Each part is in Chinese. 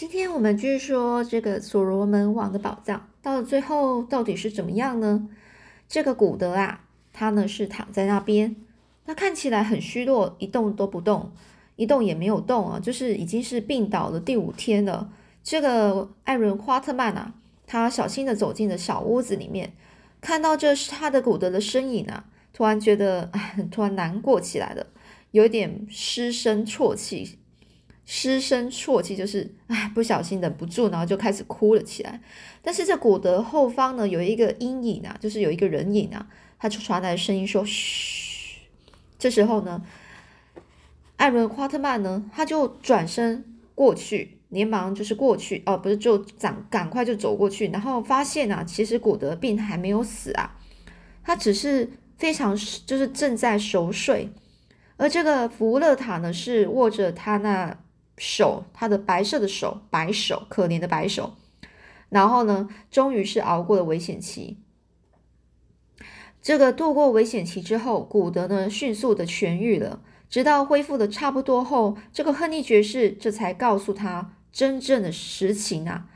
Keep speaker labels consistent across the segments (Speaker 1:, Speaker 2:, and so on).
Speaker 1: 今天我们继续说这个所罗门王的宝藏，到了最后到底是怎么样呢？这个古德啊，他呢是躺在那边，他看起来很虚弱，一动都不动，一动也没有动啊，就是已经是病倒了第五天了。这个艾伦夸特曼啊，他小心的走进了小屋子里面，看到这是他的古德的身影啊，突然觉得哎，突然难过起来了，有点失声啜泣。失声啜泣，就是哎，不小心忍不住，然后就开始哭了起来。但是这古德后方呢，有一个阴影啊，就是有一个人影啊，他就传来声音说：“嘘。”这时候呢，艾伦夸特曼呢，他就转身过去，连忙就是过去，哦，不是，就赶赶快就走过去，然后发现啊，其实古德并还没有死啊，他只是非常就是正在熟睡，而这个福勒塔呢，是握着他那。手，他的白色的手，白手，可怜的白手。然后呢，终于是熬过了危险期。这个度过危险期之后，古德呢迅速的痊愈了。直到恢复的差不多后，这个亨利爵士这才告诉他真正的实情啊。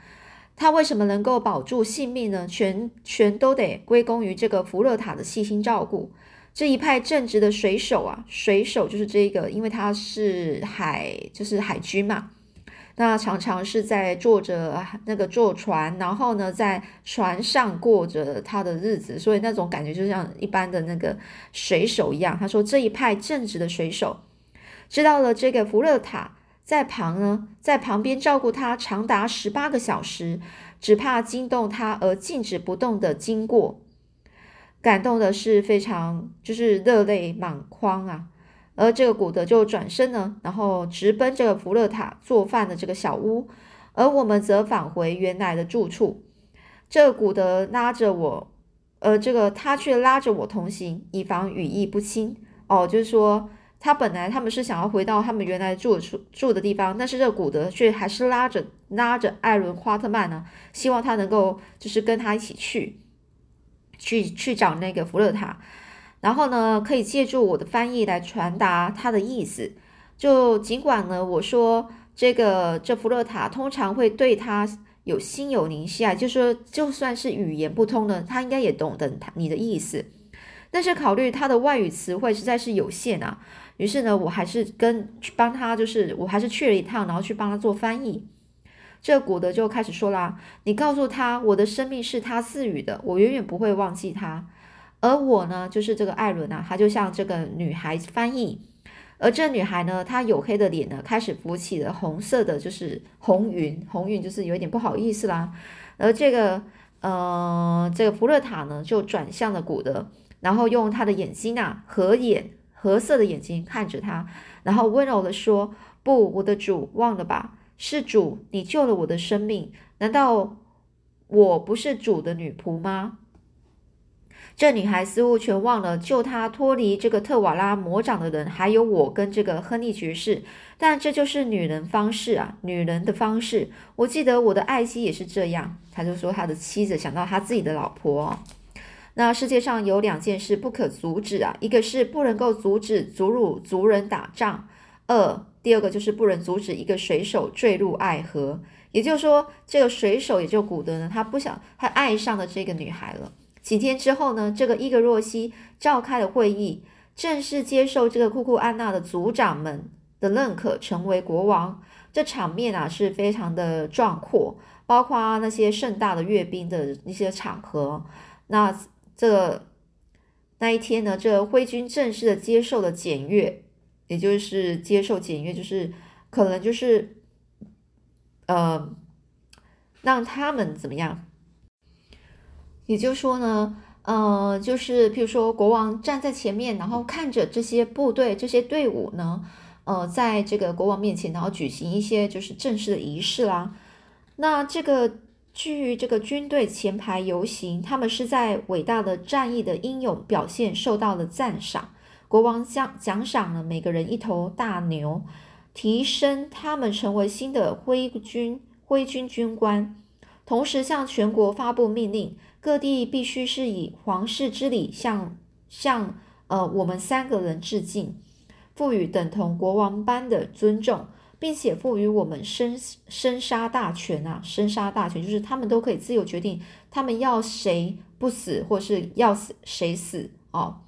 Speaker 1: 他为什么能够保住性命呢？全全都得归功于这个福勒塔的细心照顾。这一派正直的水手啊，水手就是这个，因为他是海，就是海军嘛，那常常是在坐着那个坐船，然后呢，在船上过着他的日子，所以那种感觉就像一般的那个水手一样。他说这一派正直的水手知道了这个福勒塔在旁呢，在旁边照顾他长达十八个小时，只怕惊动他而静止不动的经过。感动的是非常，就是热泪满眶啊！而这个古德就转身呢，然后直奔这个福勒塔做饭的这个小屋，而我们则返回原来的住处。这个古德拉着我，呃，这个他却拉着我同行，以防语意不清。哦，就是说他本来他们是想要回到他们原来住住住的地方，但是这个古德却还是拉着拉着艾伦花特曼呢，希望他能够就是跟他一起去。去去找那个福勒塔，然后呢，可以借助我的翻译来传达他的意思。就尽管呢，我说这个这福勒塔通常会对他有心有灵犀啊，就说就算是语言不通呢，他应该也懂得他你的意思。但是考虑他的外语词汇实在是有限啊，于是呢，我还是跟帮他，就是我还是去了一趟，然后去帮他做翻译。这古德就开始说啦：“你告诉他，我的生命是他赐予的，我永远不会忘记他。而我呢，就是这个艾伦啊，他就像这个女孩翻译。而这女孩呢，她黝黑的脸呢，开始浮起了红色的，就是红云，红云就是有点不好意思啦。而这个，呃，这个福勒塔呢，就转向了古德，然后用他的眼睛啊，合眼，合色的眼睛看着他，然后温柔的说：不，我的主，忘了吧。”是主，你救了我的生命，难道我不是主的女仆吗？这女孩似乎全忘了救她脱离这个特瓦拉魔掌的人，还有我跟这个亨利爵士。但这就是女人方式啊，女人的方式。我记得我的爱妻也是这样。他就说他的妻子想到他自己的老婆。那世界上有两件事不可阻止啊，一个是不能够阻止祖鲁族人打仗，二。第二个就是不能阻止一个水手坠入爱河，也就是说，这个水手也就古德呢，他不想他爱上了这个女孩了。几天之后呢，这个伊格若西召开了会议，正式接受这个库库安娜的族长们的认可，成为国王。这场面啊是非常的壮阔，包括那些盛大的阅兵的一些场合。那这那一天呢，这徽军正式的接受了检阅。也就是接受检阅，就是可能就是，呃，让他们怎么样？也就是说呢，呃，就是譬如说国王站在前面，然后看着这些部队、这些队伍呢，呃，在这个国王面前，然后举行一些就是正式的仪式啦。那这个据这个军队前排游行，他们是在伟大的战役的英勇表现受到了赞赏。国王奖奖赏了每个人一头大牛，提升他们成为新的徽军徽军军官，同时向全国发布命令，各地必须是以皇室之礼向向呃我们三个人致敬，赋予等同国王般的尊重，并且赋予我们生生杀大权啊！生杀大权就是他们都可以自由决定，他们要谁不死，或是要死谁死哦。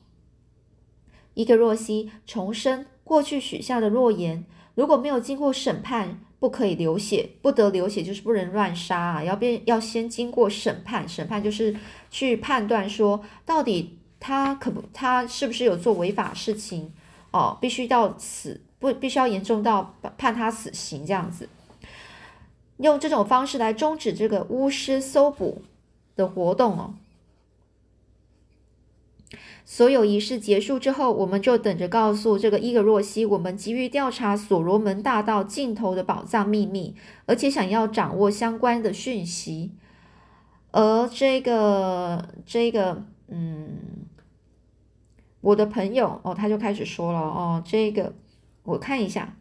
Speaker 1: 伊克若西重申过去许下的诺言，如果没有经过审判，不可以流血，不得流血就是不能乱杀啊！要变要先经过审判，审判就是去判断说到底他可不他是不是有做违法事情哦，必须到死。不，必须要严重到判他死刑这样子，用这种方式来终止这个巫师搜捕的活动哦。所有仪式结束之后，我们就等着告诉这个伊格若西，我们急于调查所罗门大道尽头的宝藏秘密，而且想要掌握相关的讯息。而这个这个，嗯，我的朋友哦，他就开始说了哦，这个。我看一下，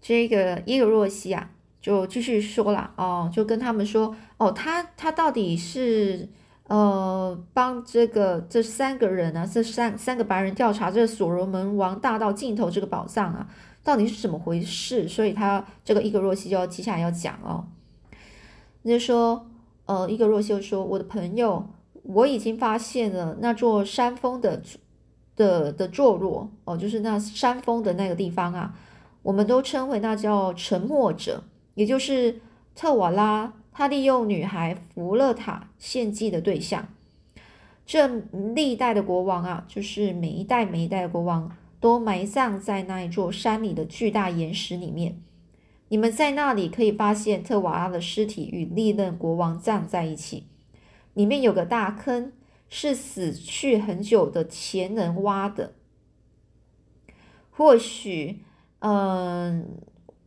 Speaker 1: 这个伊格若西啊，就继续说了哦，就跟他们说哦，他他到底是呃帮这个这三个人啊，这三三个白人调查这所罗门王大道尽头这个宝藏啊，到底是怎么回事？所以他这个伊格若西就要接下来要讲哦，那就说呃，伊格若西就说，我的朋友，我已经发现了那座山峰的。的的坐落哦，就是那山峰的那个地方啊，我们都称为那叫沉默者，也就是特瓦拉他利用女孩弗勒塔献祭的对象。这历代的国王啊，就是每一代每一代的国王都埋葬在那一座山里的巨大岩石里面。你们在那里可以发现特瓦拉的尸体与历任国王葬在一起，里面有个大坑。是死去很久的前人挖的，或许，嗯，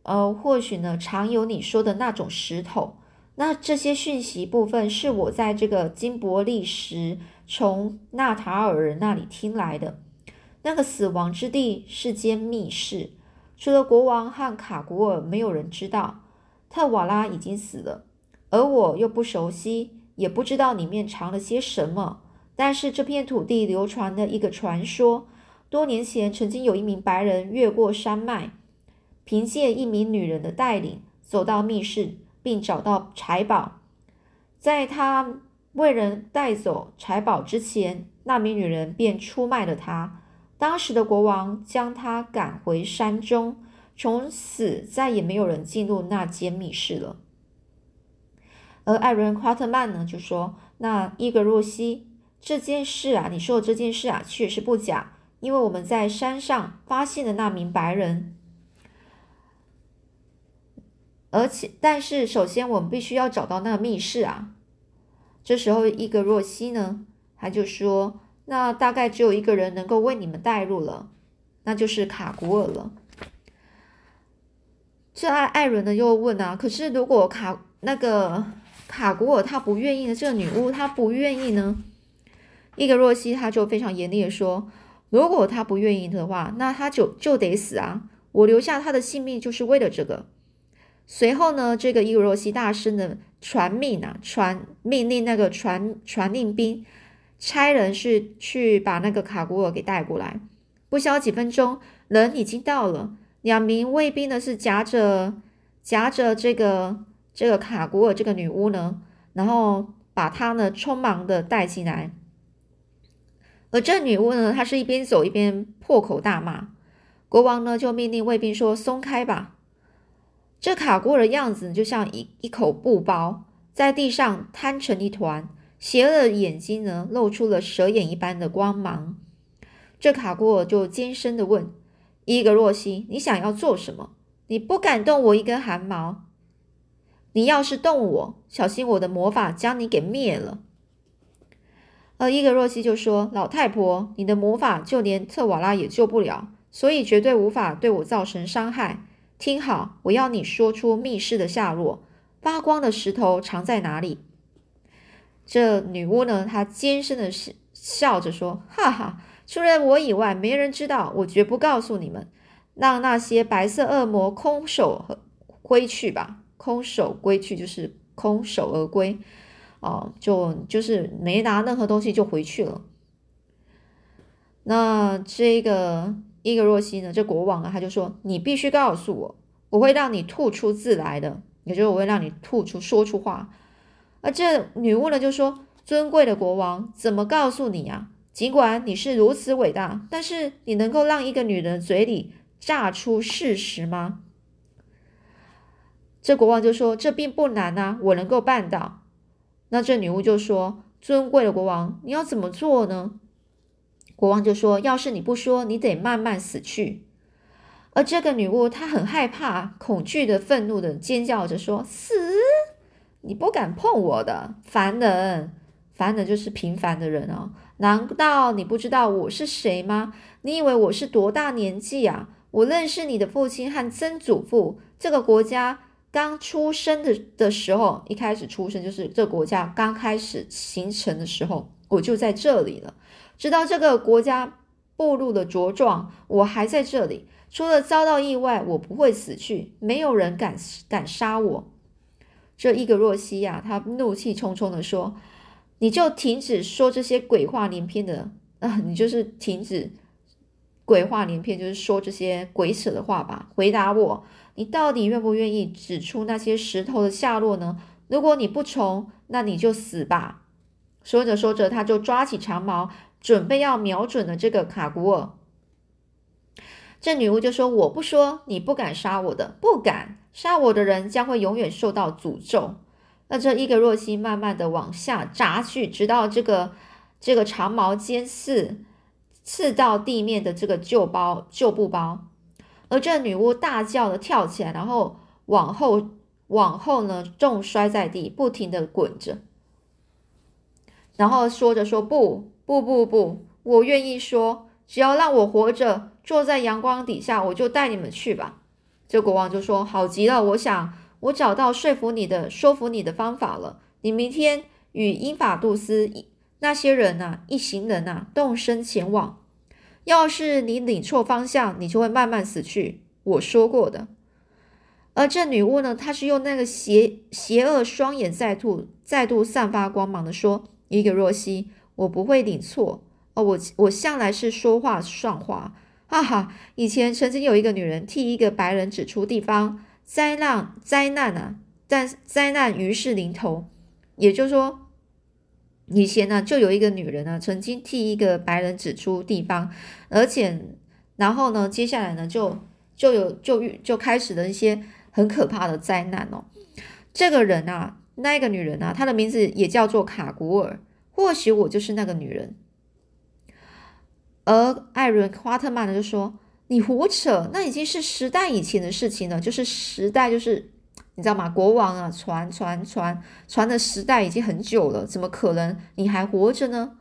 Speaker 1: 呃，或许呢，常有你说的那种石头。那这些讯息部分是我在这个金伯利时从纳塔尔人那里听来的。那个死亡之地是间密室，除了国王和卡古尔，没有人知道特瓦拉已经死了，而我又不熟悉，也不知道里面藏了些什么。但是这片土地流传的一个传说，多年前曾经有一名白人越过山脉，凭借一名女人的带领走到密室，并找到财宝。在他为人带走财宝之前，那名女人便出卖了他。当时的国王将他赶回山中，从此再也没有人进入那间密室了。而艾伦·夸特曼呢，就说：“那伊格若西。”这件事啊，你说的这件事啊，确实不假。因为我们在山上发现的那名白人，而且，但是，首先我们必须要找到那个密室啊。这时候，伊格若西呢，他就说：“那大概只有一个人能够为你们带路了，那就是卡古尔了。”这艾艾伦呢又问啊：“可是如果卡那个卡古尔他不愿意呢？这个女巫她不愿意呢？”伊格若西他就非常严厉的说：“如果他不愿意的话，那他就就得死啊！我留下他的性命就是为了这个。”随后呢，这个伊格若西大师呢传命啊，传命令那个传传令兵差人是去把那个卡古尔给带过来。不消几分钟，人已经到了，两名卫兵呢是夹着夹着这个这个卡古尔这个女巫呢，然后把她呢匆忙的带进来。而这女巫呢，她是一边走一边破口大骂。国王呢就命令卫兵说：“松开吧！”这卡古尔的样子就像一一口布包，在地上摊成一团，邪恶的眼睛呢露出了蛇眼一般的光芒。这卡古尔就尖声的问伊格若西：“你想要做什么？你不敢动我一根汗毛。你要是动我，小心我的魔法将你给灭了。”而伊格若西就说：“老太婆，你的魔法就连特瓦拉也救不了，所以绝对无法对我造成伤害。听好，我要你说出密室的下落，发光的石头藏在哪里？”这女巫呢，她尖声的笑笑着说：“哈哈，除了我以外，没人知道。我绝不告诉你们。让那些白色恶魔空手归去吧，空手归去就是空手而归。”哦，就就是没拿任何东西就回去了。那这个伊格若西呢，这国王啊，他就说：“你必须告诉我，我会让你吐出字来的，也就是我会让你吐出说出话。”而这女巫呢，就说：“尊贵的国王，怎么告诉你啊？尽管你是如此伟大，但是你能够让一个女人嘴里炸出事实吗？”这国王就说：“这并不难啊，我能够办到。”那这女巫就说：“尊贵的国王，你要怎么做呢？”国王就说：“要是你不说，你得慢慢死去。”而这个女巫她很害怕，恐惧的、愤怒的尖叫着说：“死！你不敢碰我的凡人！凡人就是平凡的人哦。难道你不知道我是谁吗？你以为我是多大年纪啊？我认识你的父亲和曾祖父。这个国家刚出生的的时候，一开始出生就是这国家刚开始形成的时候，我就在这里了。”直到这个国家步入了茁壮，我还在这里。除了遭到意外，我不会死去。没有人敢敢杀我。这伊格若西亚，他怒气冲冲的说：“你就停止说这些鬼话连篇的啊！你就是停止鬼话连篇，就是说这些鬼扯的话吧。回答我，你到底愿不愿意指出那些石头的下落呢？如果你不从，那你就死吧。”说着说着，他就抓起长矛。准备要瞄准的这个卡古尔，这女巫就说：“我不说，你不敢杀我的，不敢杀我的人将会永远受到诅咒。”那这伊格若西慢慢的往下扎去，直到这个这个长矛尖刺刺到地面的这个旧包旧布包，而这女巫大叫的跳起来，然后往后往后呢重摔在地，不停的滚着，然后说着说不。不不不，我愿意说，只要让我活着，坐在阳光底下，我就带你们去吧。这国王就说：“好极了，我想我找到说服你的、说服你的方法了。你明天与英法杜斯那些人呐，一行人呐，动身前往。要是你领错方向，你就会慢慢死去。我说过的。而这女巫呢，她是用那个邪邪恶双眼再度再度散发光芒的说：伊格若西。”我不会领错哦，我我向来是说话算话，哈哈！以前曾经有一个女人替一个白人指出地方，灾难灾难啊，但灾难于是临头。也就是说，以前呢就有一个女人呢曾经替一个白人指出地方，而且然后呢接下来呢就就有就就开始了一些很可怕的灾难哦。这个人啊，那个女人啊，她的名字也叫做卡古尔。或许我就是那个女人，而艾伦·华特曼呢就说：“你胡扯，那已经是时代以前的事情了。就是时代，就是你知道吗？国王啊，传传传传的时代已经很久了，怎么可能你还活着呢？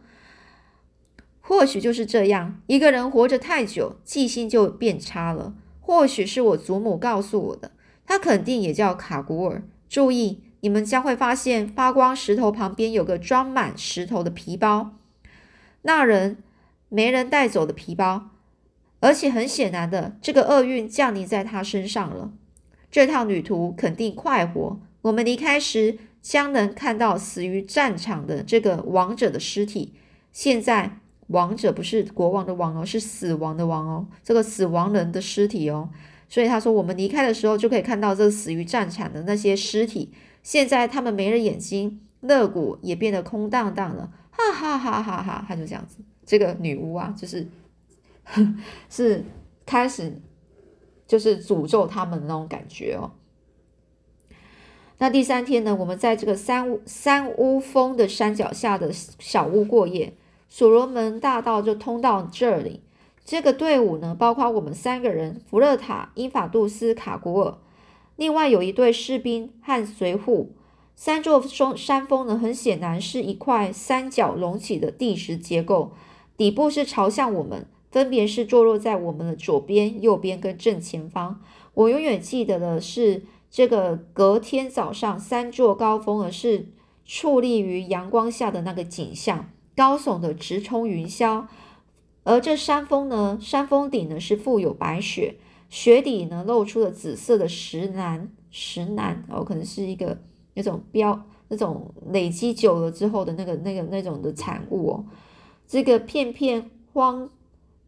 Speaker 1: 或许就是这样，一个人活着太久，记性就变差了。或许是我祖母告诉我的，他肯定也叫卡古尔。注意。”你们将会发现，发光石头旁边有个装满石头的皮包，那人没人带走的皮包，而且很显然的，这个厄运降临在他身上了。这趟旅途肯定快活。我们离开时将能看到死于战场的这个王者的尸体。现在，王者不是国王的王哦，是死亡的王哦，这个死亡人的尸体哦。所以他说，我们离开的时候就可以看到这死于战场的那些尸体。现在他们没了眼睛，肋骨也变得空荡荡了，哈哈哈哈哈！他就这样子，这个女巫啊，就是 是开始就是诅咒他们的那种感觉哦。那第三天呢，我们在这个三三屋峰的山脚下的小屋过夜，所罗门大道就通到这里。这个队伍呢，包括我们三个人：福勒塔、英法杜斯、卡古尔。另外有一队士兵和随护，三座峰山峰呢，很显然是一块三角隆起的地质结构，底部是朝向我们，分别是坐落在我们的左边、右边跟正前方。我永远记得的是，这个隔天早上三座高峰而是矗立于阳光下的那个景象，高耸的直冲云霄，而这山峰呢，山峰顶呢是覆有白雪。雪底呢露出了紫色的石楠，石楠哦，可能是一个那种标那种累积久了之后的那个那个那种的产物哦。这个片片荒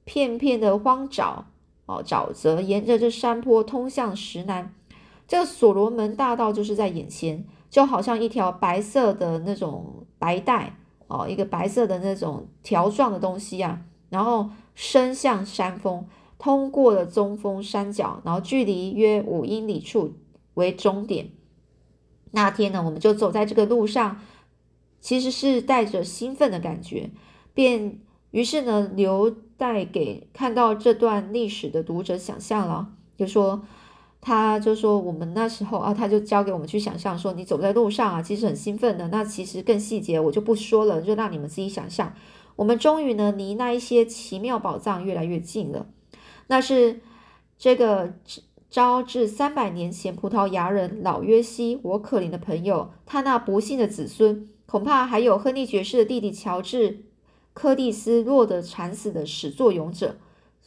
Speaker 1: 片片的荒沼哦，沼泽沿着这山坡通向石楠。这个所罗门大道就是在眼前，就好像一条白色的那种白带哦，一个白色的那种条状的东西啊，然后伸向山峰，通过了中峰山脚，然后距离约五英里处为终点。那天呢，我们就走在这个路上，其实是带着兴奋的感觉，便于是呢，留带给看到这段历史的读者想象了，就说。他就说，我们那时候啊，他就交给我们去想象，说你走在路上啊，其实很兴奋的。那其实更细节我就不说了，就让你们自己想象。我们终于呢，离那一些奇妙宝藏越来越近了。那是这个招致三百年前葡萄牙人老约西，我可怜的朋友，他那不幸的子孙，恐怕还有亨利爵士的弟弟乔治柯蒂斯落得惨死的始作俑者。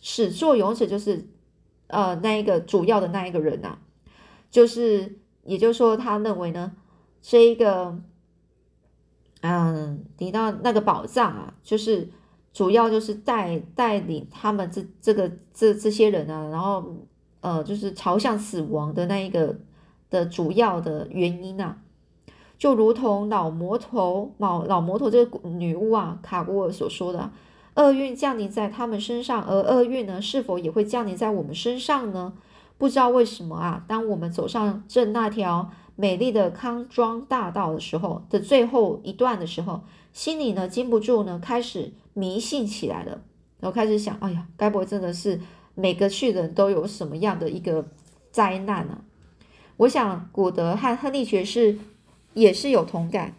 Speaker 1: 始作俑者就是。呃，那一个主要的那一个人呐，就是，也就是说，他认为呢，这一个，嗯，提到那个宝藏啊，就是主要就是带带领他们这这个这这些人啊，然后呃，就是朝向死亡的那一个的主要的原因啊，就如同老魔头老老魔头这个女巫啊，卡古尔所说的。厄运降临在他们身上，而厄运呢，是否也会降临在我们身上呢？不知道为什么啊？当我们走上正那条美丽的康庄大道的时候的最后一段的时候，心里呢禁不住呢开始迷信起来了，然后开始想：哎呀，该不会真的是每个去的人都有什么样的一个灾难呢？我想古德和亨利爵士也是有同感。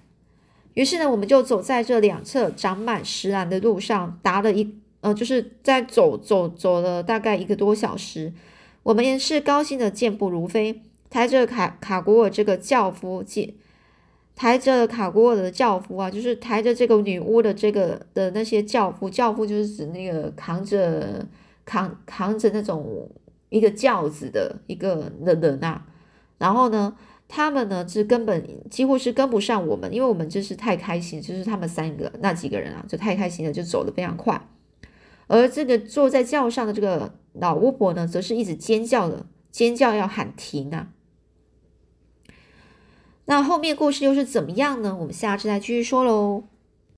Speaker 1: 于是呢，我们就走在这两侧长满石兰的路上，达了一呃，就是在走走走了大概一个多小时。我们也是高兴的健步如飞，抬着卡卡古尔这个轿夫，抬着卡古尔的轿夫啊，就是抬着这个女巫的这个的那些轿夫，轿夫就是指那个扛着扛扛着那种一个轿子的一个的人啊。然后呢？他们呢，是根本几乎是跟不上我们，因为我们就是太开心，就是他们三个那几个人啊，就太开心了，就走得非常快。而这个坐在轿上的这个老巫婆呢，则是一直尖叫的，尖叫要喊停啊。那后面故事又是怎么样呢？我们下次再继续说喽。